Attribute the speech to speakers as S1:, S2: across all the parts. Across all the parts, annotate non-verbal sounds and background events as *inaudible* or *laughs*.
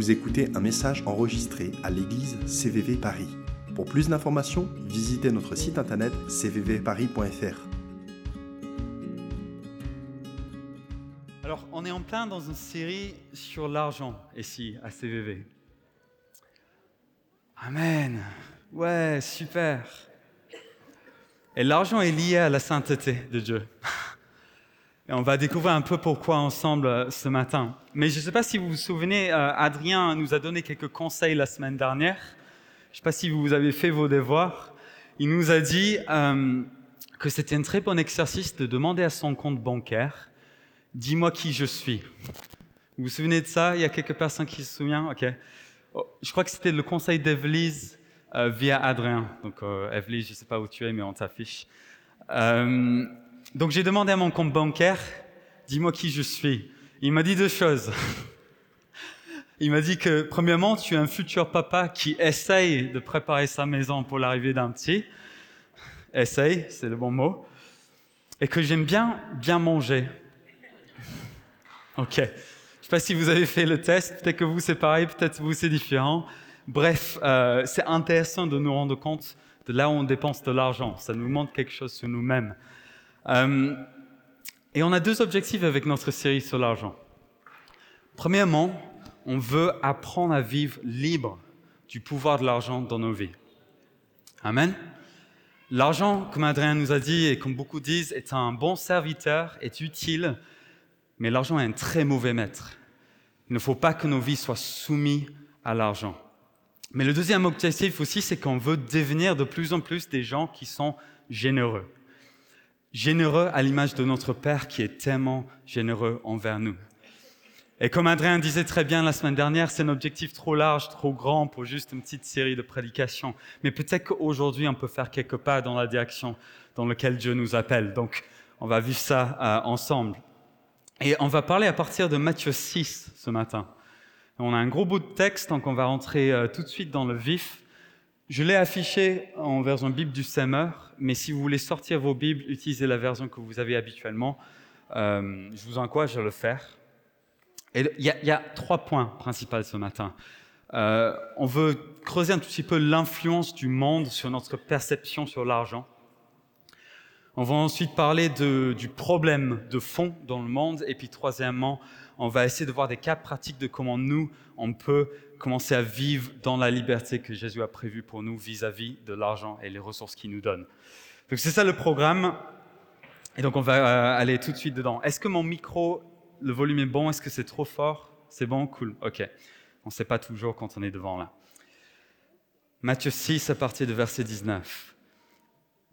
S1: Vous écoutez un message enregistré à l'église CVV Paris. Pour plus d'informations, visitez notre site internet cvvparis.fr.
S2: Alors, on est en plein dans une série sur l'argent ici à CVV. Amen. Ouais, super. Et l'argent est lié à la sainteté de Dieu. Et on va découvrir un peu pourquoi ensemble euh, ce matin. Mais je ne sais pas si vous vous souvenez, euh, Adrien nous a donné quelques conseils la semaine dernière. Je ne sais pas si vous avez fait vos devoirs. Il nous a dit euh, que c'était un très bon exercice de demander à son compte bancaire, dis-moi qui je suis. Vous vous souvenez de ça? Il y a quelques personnes qui se souviennent? Ok. Oh, je crois que c'était le conseil d'Evelise via Adrien. Donc, euh, je ne sais pas où tu es, mais on t'affiche. Donc j'ai demandé à mon compte bancaire, dis-moi qui je suis. Il m'a dit deux choses. *laughs* Il m'a dit que, premièrement, tu es un futur papa qui essaye de préparer sa maison pour l'arrivée d'un petit. Essaye, c'est le bon mot. Et que j'aime bien, bien manger. Ok. Je ne sais pas si vous avez fait le test. Peut-être que vous, c'est pareil. Peut-être vous, c'est différent. Bref, euh, c'est intéressant de nous rendre compte de là où on dépense de l'argent. Ça nous montre quelque chose sur nous-mêmes. Euh, et on a deux objectifs avec notre série sur l'argent. Premièrement, on veut apprendre à vivre libre du pouvoir de l'argent dans nos vies. Amen. L'argent, comme Adrien nous a dit et comme beaucoup disent, est un bon serviteur, est utile, mais l'argent est un très mauvais maître. Il ne faut pas que nos vies soient soumises à l'argent. Mais le deuxième objectif aussi, c'est qu'on veut devenir de plus en plus des gens qui sont généreux généreux à l'image de notre Père qui est tellement généreux envers nous. Et comme Adrien disait très bien la semaine dernière, c'est un objectif trop large, trop grand pour juste une petite série de prédications. Mais peut-être qu'aujourd'hui, on peut faire quelques pas dans la direction dans laquelle Dieu nous appelle. Donc, on va vivre ça euh, ensemble. Et on va parler à partir de Matthieu 6 ce matin. On a un gros bout de texte, donc on va rentrer euh, tout de suite dans le vif. Je l'ai affiché en version Bible du Semeur, mais si vous voulez sortir vos Bibles, utilisez la version que vous avez habituellement. Euh, je vous encourage à le faire. il y, a trois points principaux ce matin. Euh, on veut creuser un tout petit peu l'influence du monde sur notre perception sur l'argent. On va ensuite parler du problème de fond dans le monde. Et puis troisièmement, on va essayer de voir des cas pratiques de comment nous, on peut commencer à vivre dans la liberté que Jésus a prévue pour nous vis-à-vis de l'argent et les ressources qu'il nous donne. Donc c'est ça le programme. Et donc on va euh, aller tout de suite dedans. Est-ce que mon micro, le volume est bon? Est-ce que c'est trop fort? C'est bon? Cool. Ok. On ne sait pas toujours quand on est devant là. Matthieu 6 à partir de verset 19.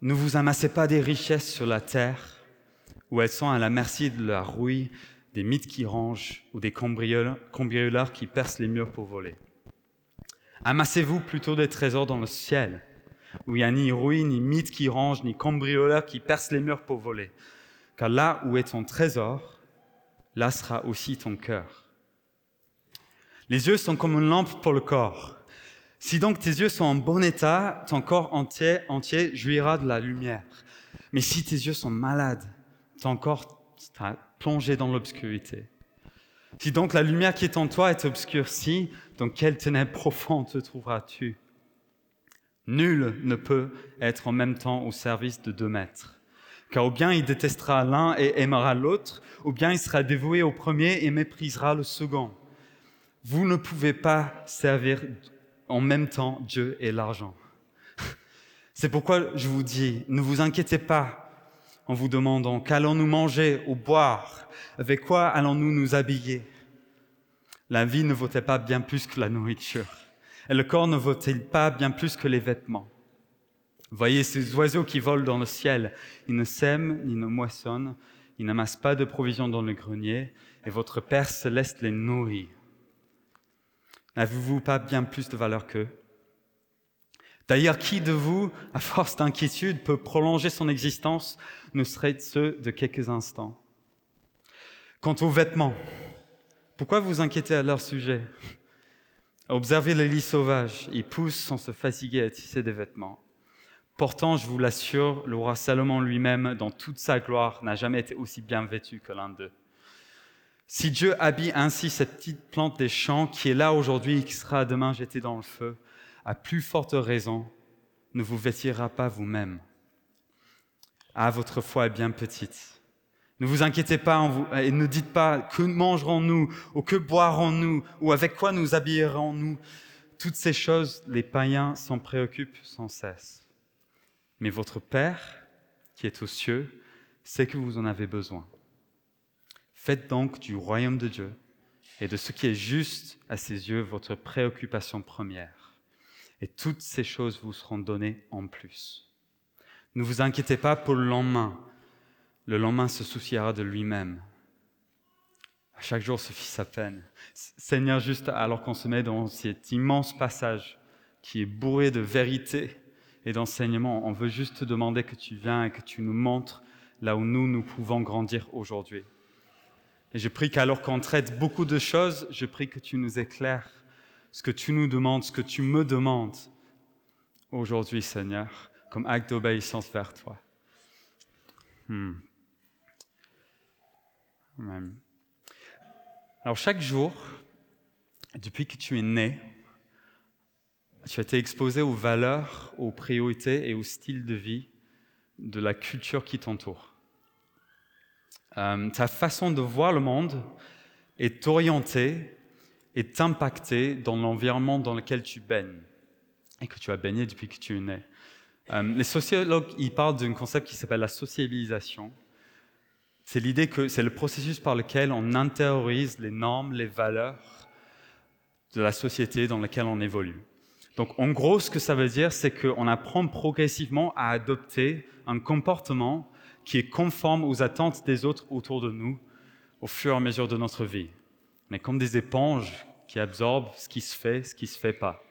S2: Ne vous amassez pas des richesses sur la terre où elles sont à la merci de la rouille des mythes qui rangent ou des cambrioleurs qui percent les murs pour voler. Amassez-vous plutôt des trésors dans le ciel, où il n'y a ni ruine, ni mythe qui range, ni cambrioleurs qui percent les murs pour voler. Car là où est ton trésor, là sera aussi ton cœur. Les yeux sont comme une lampe pour le corps. Si donc tes yeux sont en bon état, ton corps entier, entier jouira de la lumière. Mais si tes yeux sont malades, ton corps plongé dans l'obscurité. Si donc la lumière qui est en toi est obscurcie, dans quel ténèbre profond te trouveras-tu? Nul ne peut être en même temps au service de deux maîtres. Car ou bien il détestera l'un et aimera l'autre, ou bien il sera dévoué au premier et méprisera le second. Vous ne pouvez pas servir en même temps Dieu et l'argent. *laughs* C'est pourquoi je vous dis, ne vous inquiétez pas en vous demandant qu'allons-nous manger ou boire? Avec quoi allons-nous nous habiller? La vie ne vaut-elle pas bien plus que la nourriture? Et le corps ne vaut-il pas bien plus que les vêtements? Voyez ces oiseaux qui volent dans le ciel. Ils ne sèment ni ne moissonnent. Ils n'amassent pas de provisions dans le grenier. Et votre Père céleste les nourrit. N'avez-vous pas bien plus de valeur qu'eux? D'ailleurs, qui de vous, à force d'inquiétude, peut prolonger son existence, ne serait-ce de quelques instants? Quant aux vêtements, pourquoi vous inquiétez à leur sujet? Observez les lits sauvages, ils poussent sans se fatiguer à tisser des vêtements. Pourtant, je vous l'assure, le roi Salomon lui-même, dans toute sa gloire, n'a jamais été aussi bien vêtu que l'un d'eux. Si Dieu habille ainsi cette petite plante des champs qui est là aujourd'hui et qui sera demain jetée dans le feu, à plus forte raison, ne vous vêtira pas vous-même. Ah, votre foi est bien petite. Ne vous inquiétez pas en et ne dites pas que mangerons-nous ou que boirons-nous ou avec quoi nous habillerons-nous. Toutes ces choses, les païens s'en préoccupent sans cesse. Mais votre Père, qui est aux cieux, sait que vous en avez besoin. Faites donc du royaume de Dieu et de ce qui est juste à ses yeux votre préoccupation première. Et toutes ces choses vous seront données en plus. Ne vous inquiétez pas pour le lendemain. Le lendemain se souciera de lui-même. À chaque jour suffit sa peine. Seigneur, juste alors qu'on se met dans cet immense passage qui est bourré de vérité et d'enseignement, on veut juste te demander que tu viennes et que tu nous montres là où nous, nous pouvons grandir aujourd'hui. Et je prie qu'alors qu'on traite beaucoup de choses, je prie que tu nous éclaires ce que tu nous demandes, ce que tu me demandes aujourd'hui, Seigneur, comme acte d'obéissance vers toi. Hmm. Alors chaque jour, depuis que tu es né, tu as été exposé aux valeurs, aux priorités et au style de vie de la culture qui t'entoure. Euh, ta façon de voir le monde est orientée, est impactée dans l'environnement dans lequel tu baignes et que tu as baigné depuis que tu es né. Euh, les sociologues ils parlent d'un concept qui s'appelle la sociabilisation. C'est l'idée que c'est le processus par lequel on intériorise les normes, les valeurs de la société dans laquelle on évolue. Donc en gros, ce que ça veut dire, c'est qu'on apprend progressivement à adopter un comportement qui est conforme aux attentes des autres autour de nous au fur et à mesure de notre vie. On est comme des éponges qui absorbent ce qui se fait, ce qui ne se fait pas.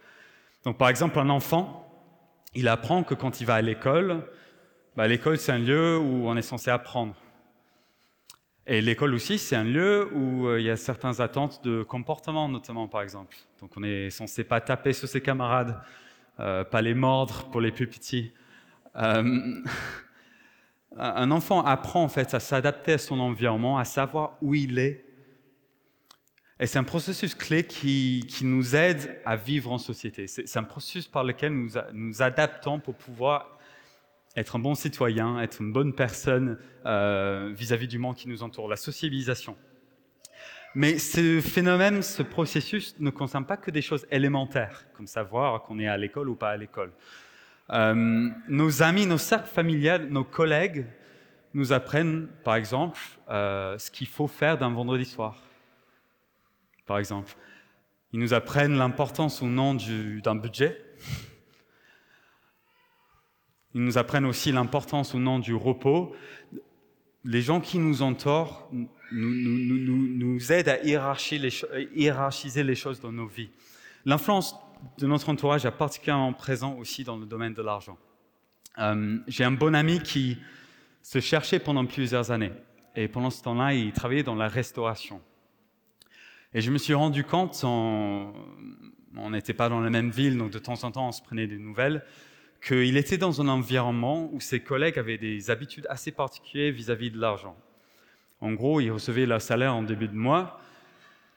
S2: Donc par exemple, un enfant, il apprend que quand il va à l'école, bah, l'école c'est un lieu où on est censé apprendre. Et l'école aussi, c'est un lieu où euh, il y a certaines attentes de comportement, notamment par exemple. Donc on est censé pas taper sur ses camarades, euh, pas les mordre pour les plus petits. Euh, *laughs* un enfant apprend en fait à s'adapter à son environnement, à savoir où il est. Et c'est un processus clé qui, nous aide à vivre en société. C'est un processus par lequel nous nous adaptons pour pouvoir être un bon citoyen, être une bonne personne euh, vis-à-vis du monde qui nous entoure, la socialisation. Mais ce phénomène, ce processus ne concerne pas que des choses élémentaires, comme savoir qu'on est à l'école ou pas à l'école. Euh, nos amis, nos cercles familiaux, nos collègues nous apprennent, par exemple, euh, ce qu'il faut faire d'un vendredi soir. Par exemple, ils nous apprennent l'importance ou non d'un budget ils nous apprennent aussi l'importance ou non du repos. Les gens qui nous entourent nous, aident à hiérarchiser les choses dans nos vies. L'influence de notre entourage est particulièrement présente aussi dans le domaine de l'argent. Euh, j'ai un bon ami qui se cherchait pendant plusieurs années. Et pendant ce temps-là, il travaillait dans la restauration. Et je me suis rendu compte, on n'était pas dans la même ville, donc de temps en temps, on se prenait des nouvelles qu'il était dans un environnement où ses collègues avaient des habitudes assez particulières vis-à-vis de l'argent. En gros, ils recevaient leur salaire en début de mois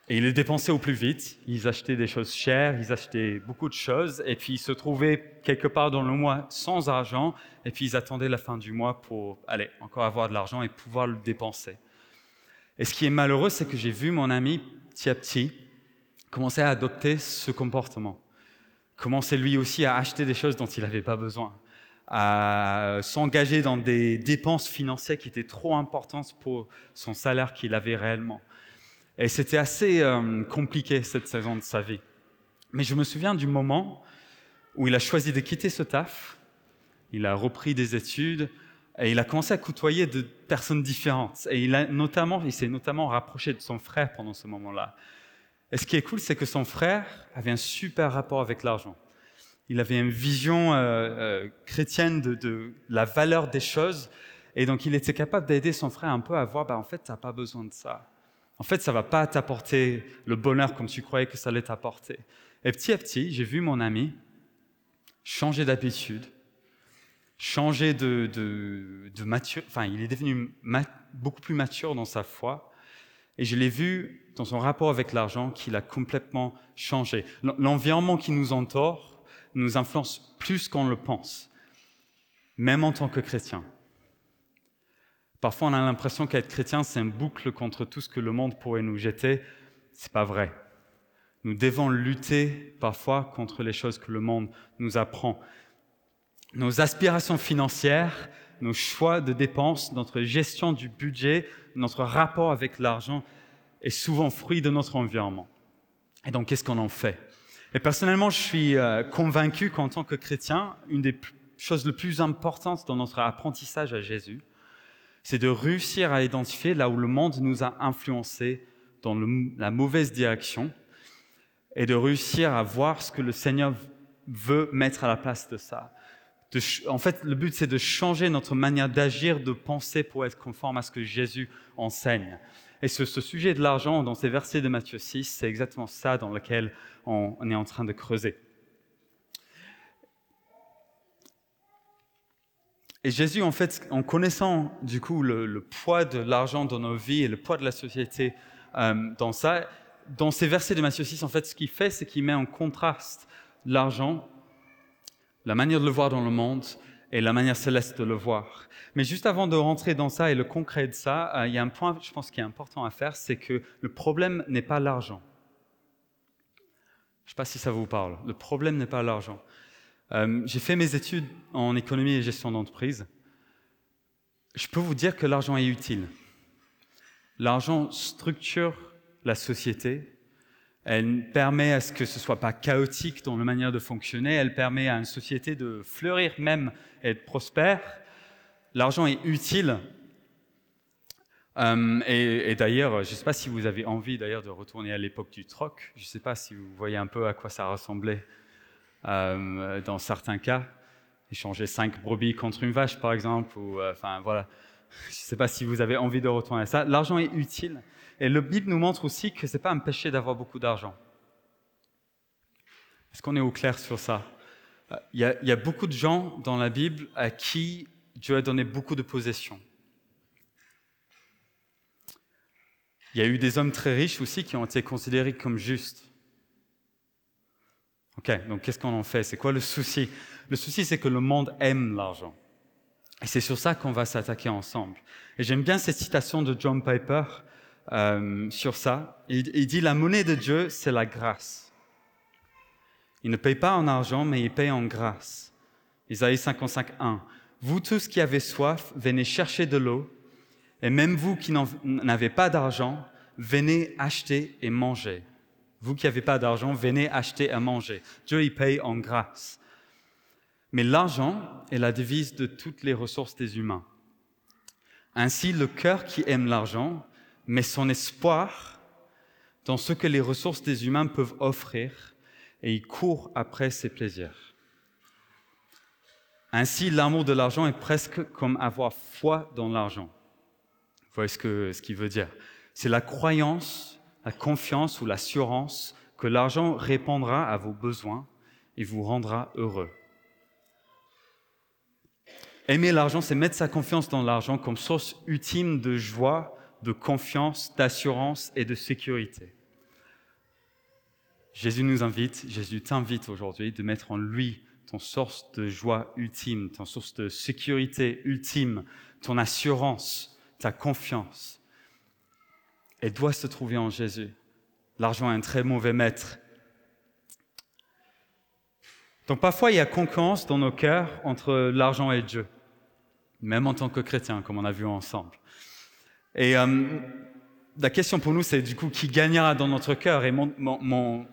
S2: et ils le dépensaient au plus vite. Ils achetaient des choses chères, ils achetaient beaucoup de choses et puis ils se trouvaient quelque part dans le mois sans argent et puis ils attendaient la fin du mois pour aller encore avoir de l'argent et pouvoir le dépenser. Et ce qui est malheureux, c'est que j'ai vu mon ami petit à petit commencer à adopter ce comportement commençait lui aussi à acheter des choses dont il n'avait pas besoin, à s'engager dans des dépenses financières qui étaient trop importantes pour son salaire qu'il avait réellement. Et c'était assez euh, compliqué cette saison de sa vie. Mais je me souviens du moment où il a choisi de quitter ce taf, il a repris des études et il a commencé à côtoyer de personnes différentes. Et il, a notamment, il s'est notamment rapproché de son frère pendant ce moment-là. Et ce qui est cool, c'est que son frère avait un super rapport avec l'argent. Il avait une vision euh, euh, chrétienne de, la valeur des choses, et donc il était capable d'aider son frère un peu à voir, bah, en fait, tu n'as pas besoin de ça. En fait, ça va pas t'apporter le bonheur comme tu croyais que ça allait t'apporter. Et petit à petit, j'ai vu mon ami changer d'habitude, changer de, de, de mature, enfin, il est devenu beaucoup plus mature dans sa foi, Et je l'ai vu dans son rapport avec l'argent qu'il a complètement changé. L'environnement qui nous entoure nous influence plus qu'on le pense, même en tant que chrétien. Parfois, on a l'impression qu'être chrétien, c'est un boucle contre tout ce que le monde pourrait nous jeter. C'est pas vrai. Nous devons lutter parfois contre les choses que le monde nous apprend. Nos aspirations financières, nos choix de dépenses, notre gestion du budget, notre rapport avec l'argent est souvent fruit de notre environnement. Et donc, qu'est-ce qu'on en fait? Et personnellement, je suis euh, convaincu qu'en tant que chrétien, une des choses les plus importantes dans notre apprentissage à Jésus, c'est de réussir à identifier là où le monde nous a influencés dans la mauvaise direction et de réussir à voir ce que le Seigneur veut mettre à la place de ça. En fait, le but, c'est de changer notre manière d'agir, de penser pour être conforme à ce que Jésus enseigne. Et ce, sujet de l'argent, dans ces versets de Matthieu 6, c'est exactement ça dans lequel on est en train de creuser. Et Jésus, en fait, en connaissant du coup le, poids de l'argent dans nos vies et le poids de la société euh, dans ça, dans ces versets de Matthieu 6, en fait, ce qu'il fait, c'est qu'il met en contraste l'argent, la manière de le voir dans le monde et la manière céleste de le voir. Mais juste avant de rentrer dans ça et le concret de ça, euh, il y a un point, je pense, qui est important à faire, c'est que le problème n'est pas l'argent. Je ne sais pas si ça vous parle. Le problème n'est pas l'argent. Euh, j'ai fait mes études en économie et gestion d'entreprise. Je peux vous dire que l'argent est utile. L'argent structure la société. Elle permet à ce que ce soit pas chaotique dans la manière de fonctionner. Elle permet à une société de fleurir même et être prospère. L'argent est utile. Euh, et, d'ailleurs, je ne sais pas si vous avez envie d'ailleurs de retourner à l'époque du troc. Je ne sais pas si vous voyez un peu à quoi ça ressemblait euh, dans certains cas, échanger cinq brebis contre une vache, par exemple, ou euh, enfin voilà. Je ne sais pas si vous avez envie de retourner à ça. L'argent est utile, et le Bible nous montre aussi que c'est pas un péché d'avoir beaucoup d'argent. Est-ce qu'on est au clair sur ça? Euh, il y a beaucoup de gens dans la Bible à qui Dieu a donné beaucoup de possessions. Il y a eu des hommes très riches aussi qui ont été considérés comme justes. Ok, donc qu'est-ce qu'on en fait? C'est quoi le souci? Le souci, c'est que le monde aime l'argent. Et c'est sur ça qu'on va s'attaquer ensemble. Et j'aime bien cette citation de John Piper euh, sur ça. Il, dit La monnaie de Dieu, c'est la grâce. Il ne paye pas en argent, mais il paye en grâce. Isaïe 55, 1. Vous tous qui avez soif, venez chercher de l'eau, et même vous qui n'avez pas d'argent, venez acheter et manger. Vous qui n'avez pas d'argent, venez acheter à manger. Dieu y paye en grâce. Mais l'argent est la devise de toutes les ressources des humains. Ainsi, le cœur qui aime l'argent met son espoir dans ce que les ressources des humains peuvent offrir et il court après ses plaisirs. Ainsi, l'amour de l'argent est presque comme avoir foi dans l'argent. Vous voyez ce qu'il veut dire C'est la croyance la confiance ou l'assurance que l'argent répondra à vos besoins et vous rendra heureux. Aimer l'argent, c'est mettre sa confiance dans l'argent comme source ultime de joie, de confiance, d'assurance et de sécurité. Jésus nous invite, Jésus t'invite aujourd'hui de mettre en lui ton source de joie ultime, ton source de sécurité ultime, ton assurance, ta confiance elle doit se trouver en Jésus. L'argent est un très mauvais maître. Donc parfois, il y a concurrence dans nos cœurs entre l'argent et Dieu, même en tant que chrétien, comme on a vu ensemble. Et euh, la question pour nous, c'est du coup qui gagnera dans notre cœur? Et mon,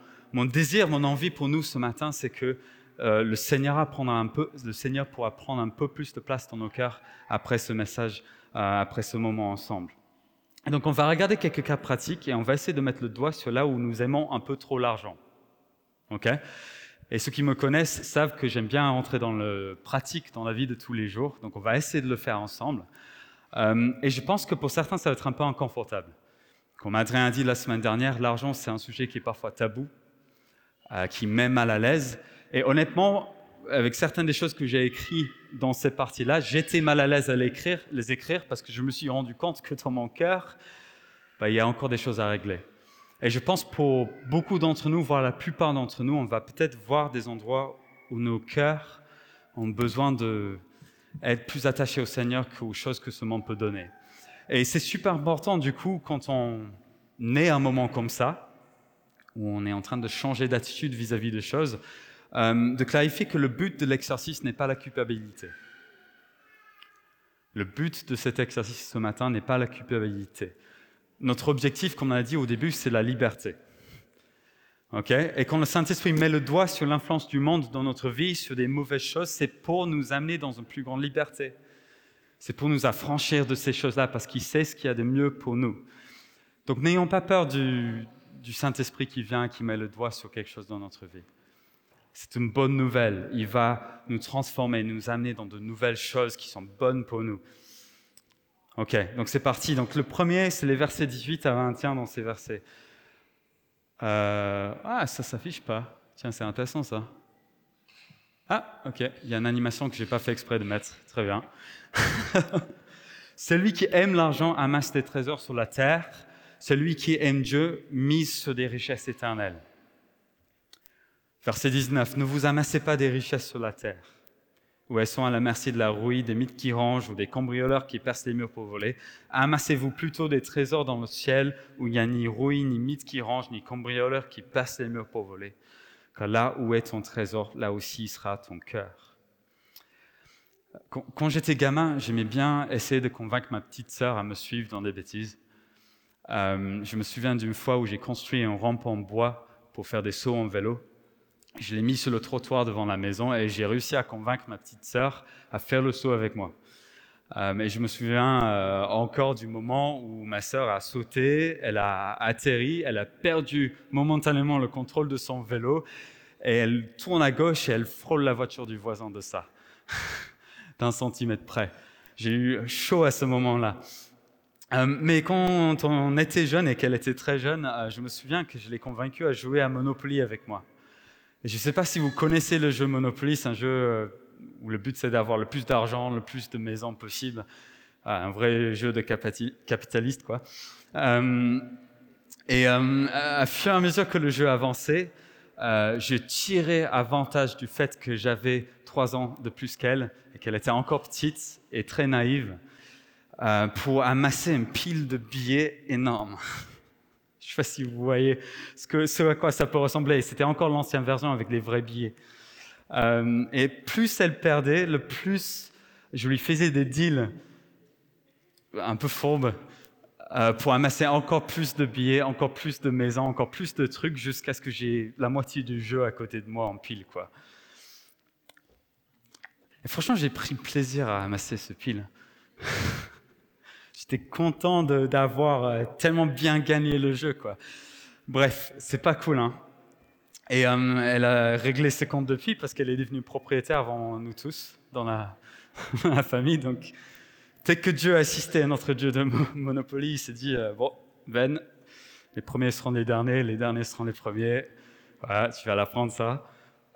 S2: désir, mon envie pour nous ce matin, c'est que euh, le, Seigneur un peu, le Seigneur pourra prendre un peu plus de place dans nos cœurs après ce message, euh, après ce moment ensemble donc on va regarder quelques cas pratiques et on va essayer de mettre le doigt sur là où nous aimons un peu trop l'argent. Ok? Et ceux qui me connaissent savent que j'aime bien entrer dans le pratique dans la vie de tous les jours. Donc on va essayer de le faire ensemble. Euh, et je pense que pour certains, ça va être un peu inconfortable. Comme Adrien a dit la semaine dernière, l'argent, c'est un sujet qui est parfois tabou, euh, qui met mal à l'aise. Et honnêtement, avec certaines des choses que j'ai écrites dans cette partie-là, j'étais mal à l'aise à les écrire, parce que je me suis rendu compte que dans mon cœur, bah, il y a encore des choses à régler. Et je pense pour beaucoup d'entre nous, voire la plupart d'entre nous, on va peut-être voir des endroits où nos cœurs ont besoin d'être plus attachés au Seigneur qu'aux choses que ce monde peut donner. Et c'est super important, du coup, quand on est à un moment comme ça, où on est en train de changer d'attitude vis-à-vis des choses, euh, de clarifier que le but de l'exercice n'est pas la culpabilité. Le but de cet exercice ce matin n'est pas la culpabilité notre objectif, comme on a dit au début, c'est la liberté. Et quand le Saint-Esprit met le doigt sur l'influence du monde dans notre vie, sur des mauvaises choses, c'est pour nous amener dans une plus grande liberté. C'est pour nous affranchir de ces choses-là, parce qu'il sait ce qu'il y a de mieux pour nous. Donc n'ayons pas peur du, du Saint-Esprit qui vient, qui met le doigt sur quelque chose dans notre vie. C'est une bonne nouvelle. Il va nous transformer, nous amener dans de nouvelles choses qui sont bonnes pour nous. Ok, donc c'est parti. Donc le premier, c'est les versets 18 à 21 dans ces versets. Euh, ah, ça s'affiche pas. Tiens, c'est intéressant ça. Ah, ok, il y a une animation que j'ai pas fait exprès de mettre. Très bien. *laughs* Celui qui aime l'argent amasse des trésors sur la terre. Celui qui aime Dieu mise sur des richesses éternelles. Verset 19. Ne vous amassez pas des richesses sur la terre où elles sont à la merci de la rouille, des mythes qui rangent ou des cambrioleurs qui percent les murs pour voler. Amassez-vous plutôt des trésors dans le ciel où il n'y a ni rouille, ni mythes qui rangent, ni cambrioleurs qui percent les murs pour voler. Car là où est ton trésor, là aussi sera ton cœur. Quand, j'étais gamin, j'aimais bien essayer de convaincre ma petite sœur à me suivre dans des bêtises. Euh, je me souviens d'une fois où j'ai construit un rampe en bois pour faire des sauts en vélo. Je l'ai mis sur le trottoir devant la maison et j'ai réussi à convaincre ma petite sœur à faire le saut avec moi. Euh, mais je me souviens euh, encore du moment où ma sœur a sauté, elle a atterri, elle a perdu momentanément le contrôle de son vélo et elle tourne à gauche et elle frôle la voiture du voisin de ça, *laughs* d'un centimètre près. J'ai eu chaud à ce moment-là. Euh, mais quand on était jeune et qu'elle était très jeune, je me souviens que je l'ai convaincue à jouer à Monopoly avec moi je ne sais pas si vous connaissez le jeu Monopoly, c'est un jeu euh, où le but c'est d'avoir le plus d'argent, le plus de maisons possible. Ah, un vrai jeu de capitaliste, quoi. Euh, et euh, à fur et à mesure que le jeu avançait, je tirais avantage du fait que j'avais trois ans de plus qu'elle et qu'elle était encore petite et très naïve pour amasser une pile de billets énorme. Je ne sais pas si vous voyez ce, que, ce à quoi ça peut ressembler. C'était encore l'ancienne version avec les vrais billets. Euh, et plus elle perdait, le plus je lui faisais des deals un peu fourbes euh, pour amasser encore plus de billets, encore plus de maisons, encore plus de trucs jusqu'à ce que j'ai la moitié du jeu à côté de moi en pile. Quoi. Et franchement, j'ai pris plaisir à amasser ce pile. *laughs* J'étais content d'avoir euh, tellement bien gagné le jeu, quoi. Bref, c'est pas cool, hein. Et euh, elle a réglé ses comptes depuis parce qu'elle est devenue propriétaire avant nous tous dans la, *laughs* famille. Donc, dès que Dieu a assisté à notre Dieu de Monopoly, il s'est dit euh, Bon, Ben, les premiers seront les derniers, les derniers seront les premiers. Voilà, tu vas l'apprendre ça.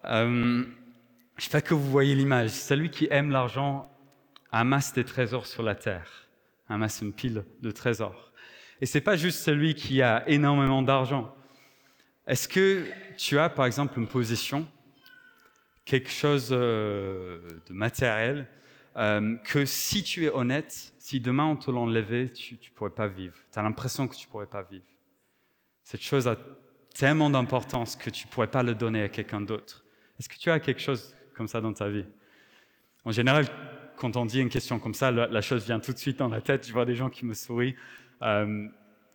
S2: Euh, je sais pas que vous voyez l'image. Celui qui aime l'argent amasse des trésors sur la terre amasse une pile de trésors. Et c'est pas juste celui qui a énormément d'argent. Est-ce que tu as, par exemple, une position, quelque chose euh, de matériel, euh, que si tu es honnête, si demain on te l'enlevait, tu ne pourrais pas vivre? Tu as l'impression que tu ne pourrais pas vivre. Cette chose a tellement d'importance que tu ne pourrais pas le donner à quelqu'un d'autre. Est-ce que tu as quelque chose comme ça dans ta vie? En général, quand on dit une question comme ça, la, chose vient tout de suite dans la tête. Je vois des gens qui me sourient. Euh,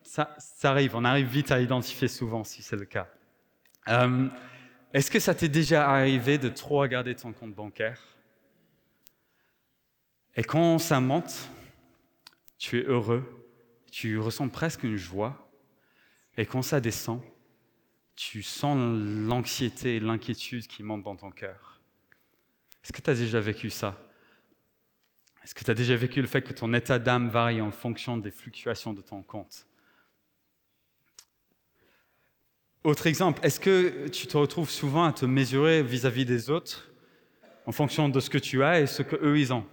S2: ça, arrive, on arrive vite à identifier souvent si c'est le cas. Euh, est-ce que ça t'est déjà arrivé de trop regarder ton compte bancaire Et quand ça monte, tu es heureux, tu ressens presque une joie. Et quand ça descend, tu sens l'anxiété et l'inquiétude qui montent dans ton cœur? Est-ce que tu as déjà vécu ça? Est-ce que tu as déjà vécu le fait que ton état d'âme varie en fonction des fluctuations de ton compte? Autre exemple, est-ce que tu te retrouves souvent à te mesurer vis-à-vis des autres en fonction de ce que tu as et ce qu'eux ils ont?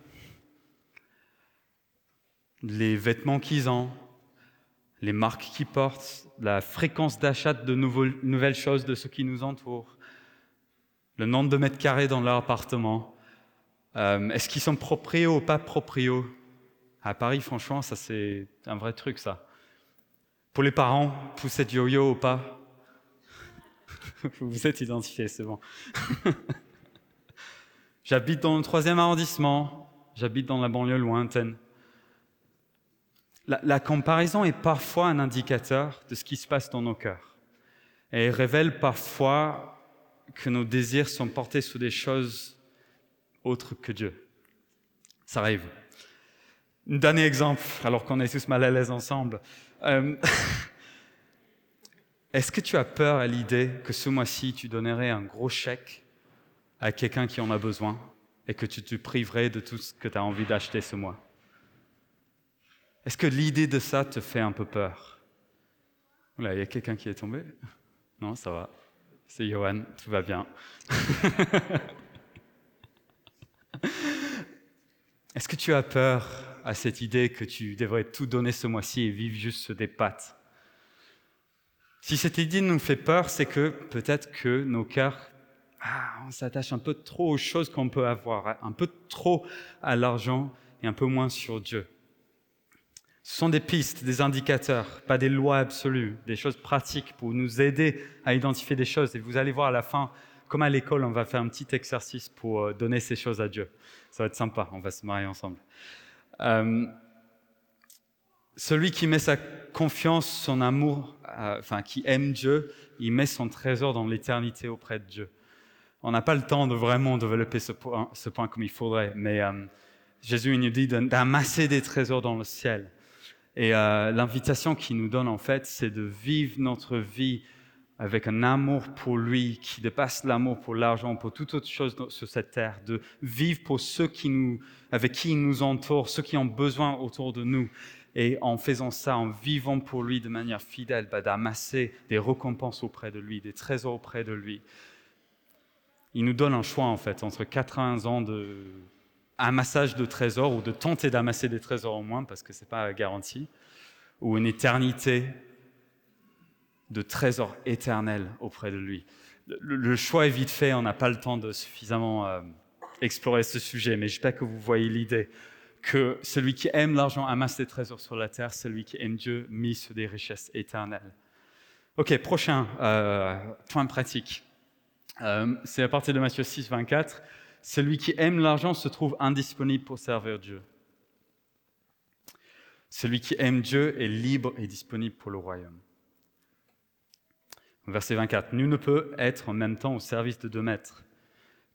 S2: Les vêtements qu'ils ont, les marques qu'ils portent, la fréquence d'achat de nouvelles choses de ce qui nous entoure, le nombre de mètres carrés dans leur appartement. Euh, est-ce qu'ils sont proprios ou pas proprios À Paris, franchement, ça c'est un vrai truc, ça. Pour les parents, poussette yo-yo ou pas? Vous *laughs* vous êtes identifiés, c'est bon. *laughs* j'habite dans le troisième arrondissement, j'habite dans la banlieue lointaine. La, comparaison est parfois un indicateur de ce qui se passe dans nos cœurs. Et révèle parfois que nos désirs sont portés sur des choses autres que Dieu. Ça arrive. Un dernier exemple, alors qu'on est tous mal à l'aise ensemble. Euh, *laughs* est-ce que tu as peur à l'idée que ce mois-ci, tu donnerais un gros chèque à quelqu'un qui en a besoin et que tu te priverais de tout ce que tu as envie d'acheter ce mois? Est-ce que l'idée de ça te fait un peu peur? Il y a quelqu'un qui est tombé Non, ça va. C'est Johan, tout va bien. *laughs* *laughs* Est-ce que tu as peur à cette idée que tu devrais tout donner ce mois-ci et vivre juste des pattes? Si cette idée nous fait peur, c'est que peut-être que nos cœurs, ah, on s'attache un peu trop aux choses qu'on peut avoir, un peu trop à l'argent et un peu moins sur Dieu. Ce sont des pistes, des indicateurs, pas des lois absolues, des choses pratiques pour nous aider à identifier des choses. Et vous allez voir à la fin, comme à l'école, on va faire un petit exercice pour euh, donner ces choses à Dieu. Ça va être sympa, on va se marier ensemble. Euh, celui qui met sa confiance, son amour, euh, enfin qui aime Dieu, il met son trésor dans l'éternité auprès de Dieu. On n'a pas le temps de vraiment développer ce point, comme il faudrait, mais Jésus nous dit d'amasser des trésors dans le ciel. Et l'invitation qu'il nous donne, en fait, c'est de vivre notre vie avec un amour pour lui qui dépasse l'amour pour l'argent, pour toute autre chose sur cette terre, de vivre pour ceux qui nous, avec qui il nous entoure, ceux qui ont besoin autour de nous. Et en faisant ça, en vivant pour lui de manière fidèle, bah, d'amasser des récompenses auprès de lui, des trésors auprès de lui. Il nous donne un choix, en fait, entre 80 ans de amassage de trésors ou de tenter d'amasser des trésors au moins, parce que ce n'est pas garanti, ou une éternité de trésors éternels auprès de lui. Le, choix est vite fait, on n'a pas le temps de suffisamment euh, explorer ce sujet, mais j'espère que vous voyez l'idée que celui qui aime l'argent amasse des trésors sur la terre, celui qui aime Dieu mise des richesses éternelles. Ok, prochain euh, point pratique. Euh, c'est à partir de Matthieu 6, 24. Celui qui aime l'argent se trouve indisponible pour servir Dieu. Celui qui aime Dieu est libre et disponible pour le royaume. Verset 24. Nul ne peut être en même temps au service de deux maîtres,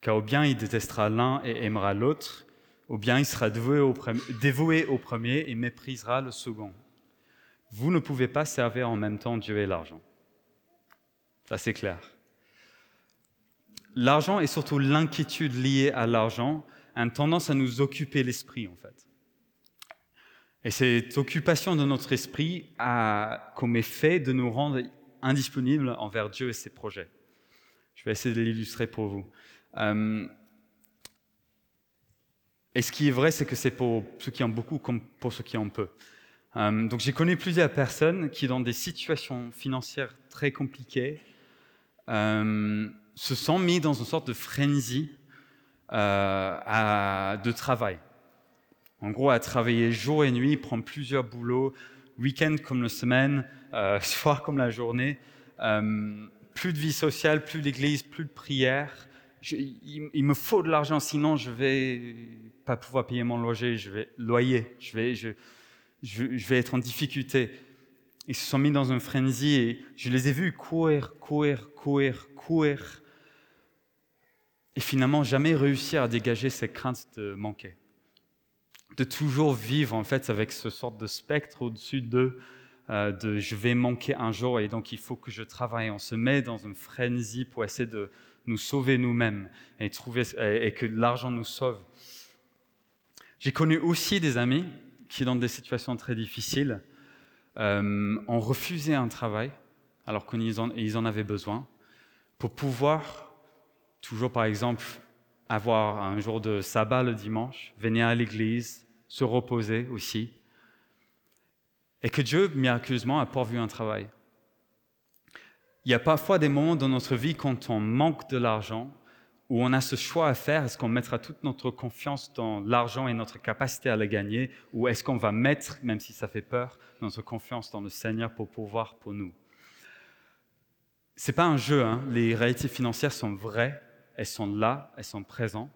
S2: car au bien il détestera l'un et aimera l'autre, ou bien il sera dévoué au, premier, dévoué au premier et méprisera le second. Vous ne pouvez pas servir en même temps Dieu et l'argent. Ça c'est clair l'argent et surtout l'inquiétude liée à l'argent a une tendance à nous occuper l'esprit, en fait. Et cette occupation de notre esprit a comme effet de nous rendre indisponibles envers Dieu et ses projets. Je vais essayer de l'illustrer pour vous. Euh, et ce qui est vrai, c'est que c'est pour ceux qui ont beaucoup comme pour ceux qui ont peu. Euh, donc j'ai connu plusieurs personnes qui, dans des situations financières très compliquées, euh, se sont mis dans une sorte de euh, de travail. En gros, à travailler jour et nuit, prendre plusieurs boulots, week-end comme la semaine, euh, *laughs* soir comme la journée. Euh, plus de vie sociale, plus d'église, plus de prière. il, me faut de l'argent, sinon je vais pas pouvoir payer mon loyer, je vais loyer, je vais, être en difficulté. Ils se sont mis dans un frenzy et je les ai vus courir, courir, courir, courir et finalement jamais réussir à dégager ces craintes de manquer. De toujours vivre en fait avec ce sorte de spectre au-dessus de, euh, je vais manquer un jour et donc il faut que je travaille. On se met dans une frénésie pour essayer de nous sauver nous-mêmes et, trouver, et que l'argent nous sauve. J'ai connu aussi des amis qui, dans des situations très difficiles, euh, ont refusé un travail alors qu'ils ils en avaient besoin pour pouvoir toujours par exemple avoir un jour de sabbat le dimanche, venir à l'église, se reposer aussi. Et que Dieu, miraculeusement, a pourvu un travail. Il y a parfois des moments dans notre vie quand on manque de l'argent, où on a ce choix à faire, est-ce qu'on mettra toute notre confiance dans l'argent et notre capacité à le gagner, ou est-ce qu'on va mettre, même si ça fait peur, notre confiance dans le Seigneur pour pouvoir pour nous? C'est pas un jeu, hein. les réalités financières sont vraies, elles sont là, elles sont présentes,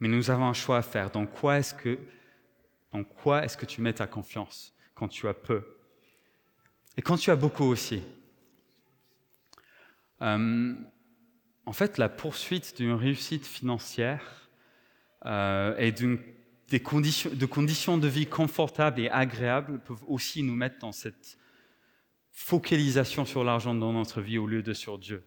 S2: mais nous avons un choix à faire. Dans quoi est-ce que, quoi est-ce que tu mets ta confiance quand tu as peu? Et quand tu as beaucoup aussi? Euh, en fait, la poursuite d'une réussite financière euh, et des de conditions de vie confortables et agréables peuvent aussi nous mettre dans cette focalisation sur l'argent dans notre vie au lieu de sur Dieu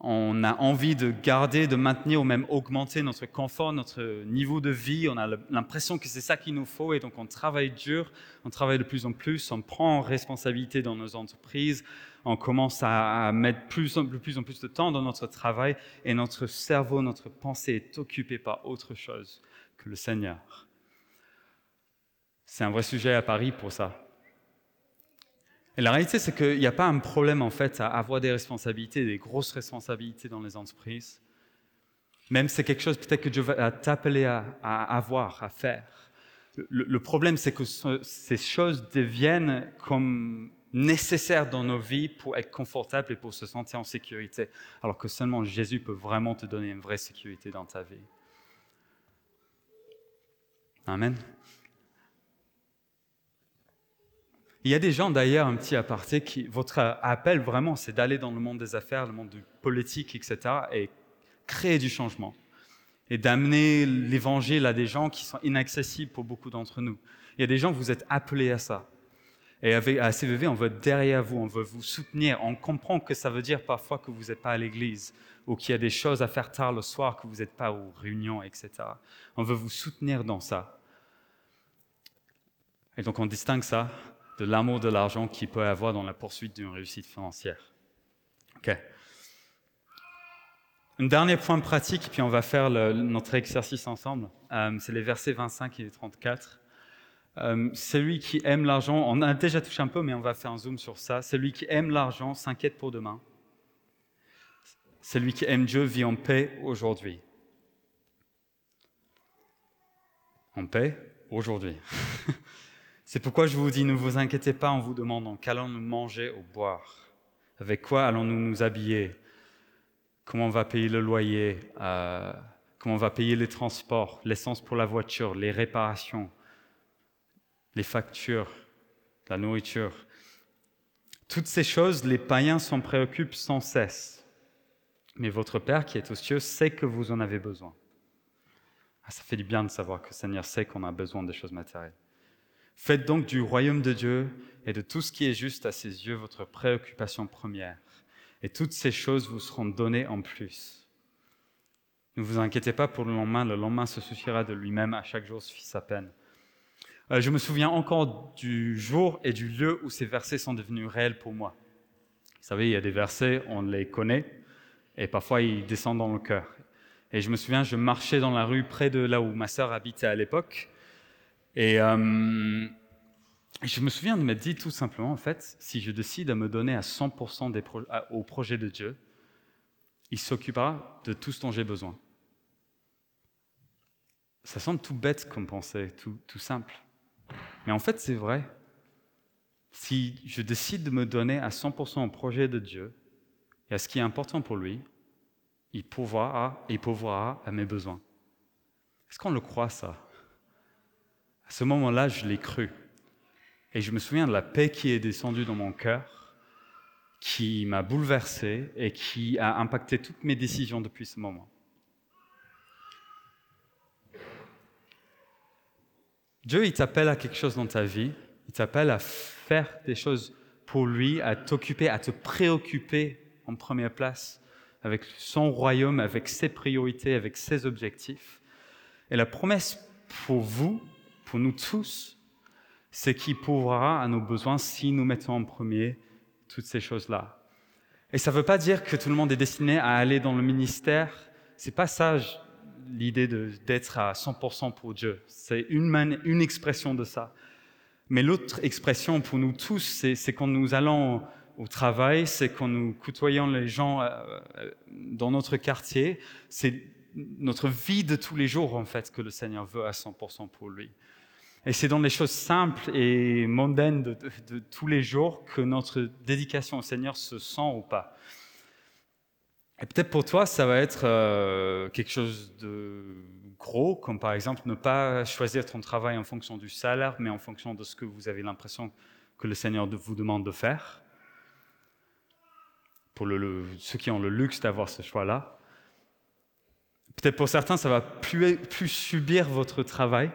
S2: on a envie de garder, de maintenir ou même augmenter notre confort, notre niveau de vie. On a l'impression que c'est ça qu'il nous faut et donc on travaille dur, on travaille de plus en plus, on prend responsabilité dans nos entreprises, on commence à mettre plus plus, en plus de temps dans notre travail et notre cerveau, notre pensée est occupée par autre chose que le Seigneur. C'est un vrai sujet à Paris pour ça. Et la réalité, c'est qu'il n'y a pas un problème en fait à avoir des responsabilités, des grosses responsabilités dans les entreprises. Même c'est quelque chose peut-être que Dieu va t'appeler à, avoir, à faire. Le, problème, c'est que ces choses deviennent comme nécessaires dans nos vies pour être confortables et pour se sentir en sécurité, alors que seulement Jésus peut vraiment te donner une vraie sécurité dans ta vie. Amen. Il y a des gens d'ailleurs, un petit aparté, qui, votre appel vraiment, c'est d'aller dans le monde des affaires, le monde du politique, etc., et créer du changement. Et d'amener l'évangile à des gens qui sont inaccessibles pour beaucoup d'entre nous. Il y a des gens, vous êtes appelés à ça. Et avec, à CVV, on veut être derrière vous, on veut vous soutenir. On comprend que ça veut dire parfois que vous n'êtes pas à l'église ou qu'il y a des choses à faire tard le soir, que vous n'êtes pas aux réunions, etc. On veut vous soutenir dans ça. Et donc on distingue ça de l'amour de l'argent qu'il peut avoir dans la poursuite d'une réussite financière. OK. Un dernier point pratique, puis on va faire notre exercice ensemble. Euh, c'est les versets 25 et 34. Euh, celui qui aime l'argent, on a déjà touché un peu, mais on va faire un zoom sur ça. Celui qui aime l'argent s'inquiète pour demain. Celui qui aime Dieu vit en paix aujourd'hui. En paix aujourd'hui. *laughs* C'est pourquoi je vous dis, ne vous inquiétez pas en vous demandant qu'allons-nous manger ou boire Avec quoi allons-nous nous habiller? Comment on va payer le loyer? Euh, Comment on va payer les transports, l'essence pour la voiture, les réparations, les factures, la nourriture? Toutes ces choses, les païens s'en préoccupent sans cesse. Mais votre Père qui est aux cieux sait que vous en avez besoin. Ah, ça fait du bien de savoir que le Seigneur sait qu'on a besoin des choses matérielles. Faites donc du royaume de Dieu et de tout ce qui est juste à ses yeux votre préoccupation première. Et toutes ces choses vous seront données en plus. Ne vous inquiétez pas pour le lendemain, le lendemain se souciera de lui-même, à chaque jour suffit sa peine. Euh, je me souviens encore du jour et du lieu où ces versets sont devenus réels pour moi. Vous savez, il y a des versets, on les connaît, et parfois ils descendent dans le cœur. Et je me souviens, je marchais dans la rue près de là où ma sœur habitait à l'époque, et euh, je me souviens de m'être dit tout simplement, en fait, si je décide à me donner à 100% des au projet de Dieu, il s'occupera de tout ce dont j'ai besoin. Ça semble tout bête comme pensée, tout, tout simple. Mais en fait, c'est vrai. Si je décide de me donner à 100% au projet de Dieu et à ce qui est important pour lui, il pourvoira, il pourvoira à mes besoins. Est-ce qu'on le croit ça? À ce moment-là, je l'ai cru. Et je me souviens de la paix qui est descendue dans mon cœur, qui m'a bouleversé et qui a impacté toutes mes décisions depuis ce moment. Dieu, il t'appelle à quelque chose dans ta vie, il t'appelle à faire des choses pour lui, à t'occuper, à te préoccuper en première place avec son royaume, avec ses priorités, avec ses objectifs. Et la promesse pour vous, pour nous tous, c'est qui pourra à nos besoins si nous mettons en premier toutes ces choses-là. Et ça ne veut pas dire que tout le monde est destiné à aller dans le ministère. C'est pas ça l'idée d'être à 100% pour Dieu. C'est une, une expression de ça. Mais l'autre expression pour nous tous, c'est quand nous allons au travail, c'est quand nous côtoyons les gens euh, euh, dans notre quartier, c'est notre vie de tous les jours en fait que le Seigneur veut à 100% pour lui. Et c'est dans les choses simples et mondaines de, tous les jours que notre dédication au Seigneur se sent ou pas. Et peut-être pour toi, ça va être euh, quelque chose de gros, comme par exemple ne pas choisir ton travail en fonction du salaire, mais en fonction de ce que vous avez l'impression que le Seigneur vous demande de faire. Pour ceux qui ont le luxe d'avoir ce choix-là. Peut-être pour certains, ça va plus, plus subir votre travail,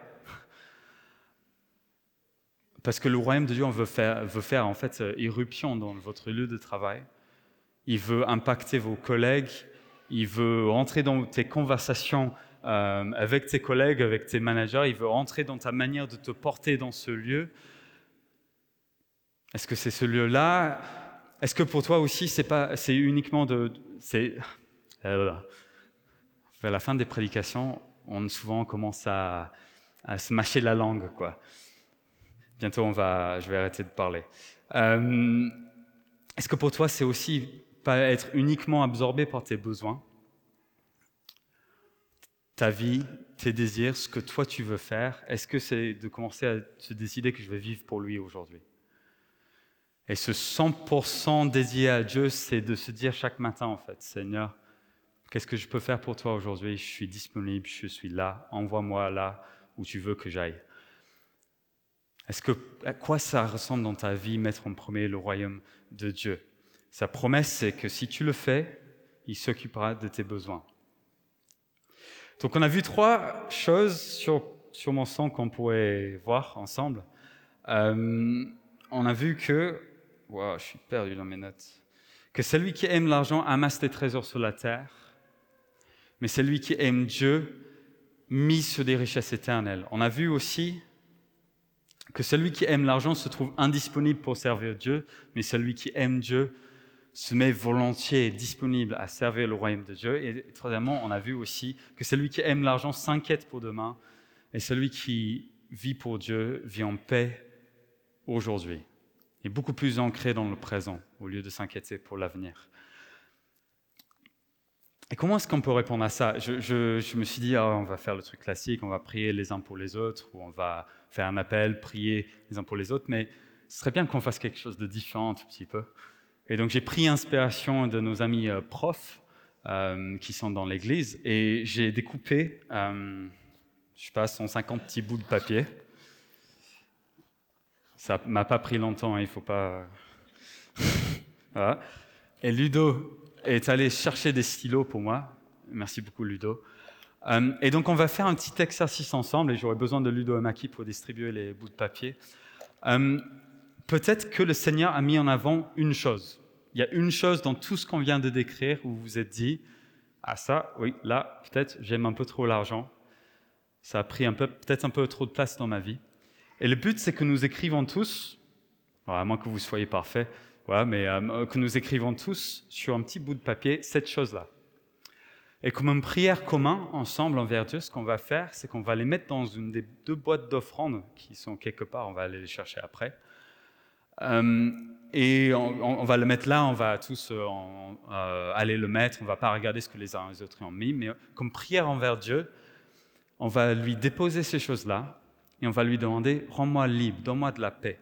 S2: parce que le royaume de Dieu veut faire, veut faire en fait euh, irruption dans votre lieu de travail. Il veut impacter vos collègues. Il veut entrer dans tes conversations euh, avec tes collègues, avec tes managers. Il veut entrer dans ta manière de te porter dans ce lieu. Est-ce que c'est ce lieu-là? Est-ce que pour toi aussi, c'est pas, c'est uniquement de, c'est *laughs* euh, la fin des prédications, on souvent commence à, à se mâcher la langue, quoi. Bientôt, on va, je vais arrêter de parler. Euh, est-ce que pour toi, c'est aussi pas être uniquement absorbé par tes besoins, ta vie, tes désirs, ce que toi tu veux faire? Est-ce que c'est de commencer à se décider que je vais vivre pour lui aujourd'hui? Et ce 100% dédié à Dieu, c'est de se dire chaque matin, en fait, Seigneur, qu'est-ce que je peux faire pour toi aujourd'hui? Je suis disponible, je suis là, envoie-moi là où tu veux que j'aille. Est-ce que, à quoi ça ressemble dans ta vie, mettre en premier le royaume de Dieu? Sa promesse, c'est que si tu le fais, il s'occupera de tes besoins. Donc on a vu trois choses sur, sur mon sang qu'on pourrait voir ensemble. Euh, on a vu que, wow, je suis perdu dans mes notes, que celui qui aime l'argent amasse des trésors sur la terre, mais celui qui aime Dieu mise sur des richesses éternelles. On a vu aussi que celui qui aime l'argent se trouve indisponible pour servir Dieu, mais celui qui aime Dieu se met volontiers disponible à servir le royaume de Dieu. Et troisièmement, on a vu aussi que celui qui aime l'argent s'inquiète pour demain, et celui qui vit pour Dieu vit en paix aujourd'hui, et beaucoup plus ancré dans le présent, au lieu de s'inquiéter pour l'avenir. Et comment est-ce qu'on peut répondre à ça? Je, me suis dit, ah, on va faire le truc classique, on va prier les uns pour les autres, ou on va faire un appel, prier les uns pour les autres, mais ce serait bien qu'on fasse quelque chose de différent un petit peu. Et donc j'ai pris inspiration de nos amis euh, profs euh, qui sont dans l'église, et j'ai découpé, euh, je sais pas, 150 petits bouts de papier. Ça m'a pas pris longtemps, hein, il faut pas... *laughs* voilà. Et Ludo est allé chercher des stylos pour moi. Merci beaucoup, Ludo. Euh, et donc, on va faire un petit exercice ensemble, et j'aurai besoin de Ludo et Maki pour distribuer les bouts de papier. Euh, peut-être que le Seigneur a mis en avant une chose. Il y a une chose dans tout ce qu'on vient de décrire où vous vous êtes dit Ah, ça, oui, là, peut-être, j'aime un peu trop l'argent. Ça a pris peut-être un peu trop de place dans ma vie. Et le but, c'est que nous écrivons tous, à moins que vous soyez parfait, mais euh, que nous écrivons tous sur un petit bout de papier cette chose-là. Et comme une prière commune ensemble envers Dieu, ce qu'on va faire, c'est qu'on va les mettre dans une des deux boîtes d'offrandes qui sont quelque part, on va aller les chercher après. Euh, et on, va le mettre là, on va tous euh, aller le mettre, on va pas regarder ce que les uns et les autres ont mis, mais comme prière envers Dieu, on va lui déposer ces choses-là et on va lui demander, rends-moi libre, donne-moi de la paix.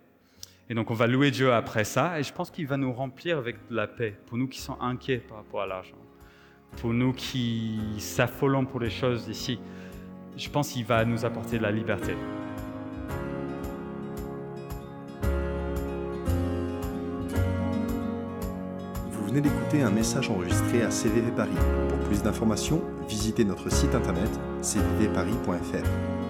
S2: Et donc on va louer Dieu après ça, et je pense qu'il va nous remplir avec de la paix, pour nous qui sommes inquiets par rapport à l'argent, pour nous qui s'affolons pour les choses ici. Je pense qu'il va nous apporter de la liberté.
S1: Vous venez d'écouter un message enregistré à CVV Paris. Pour plus d'informations, visitez notre site internet cvvparis.fr.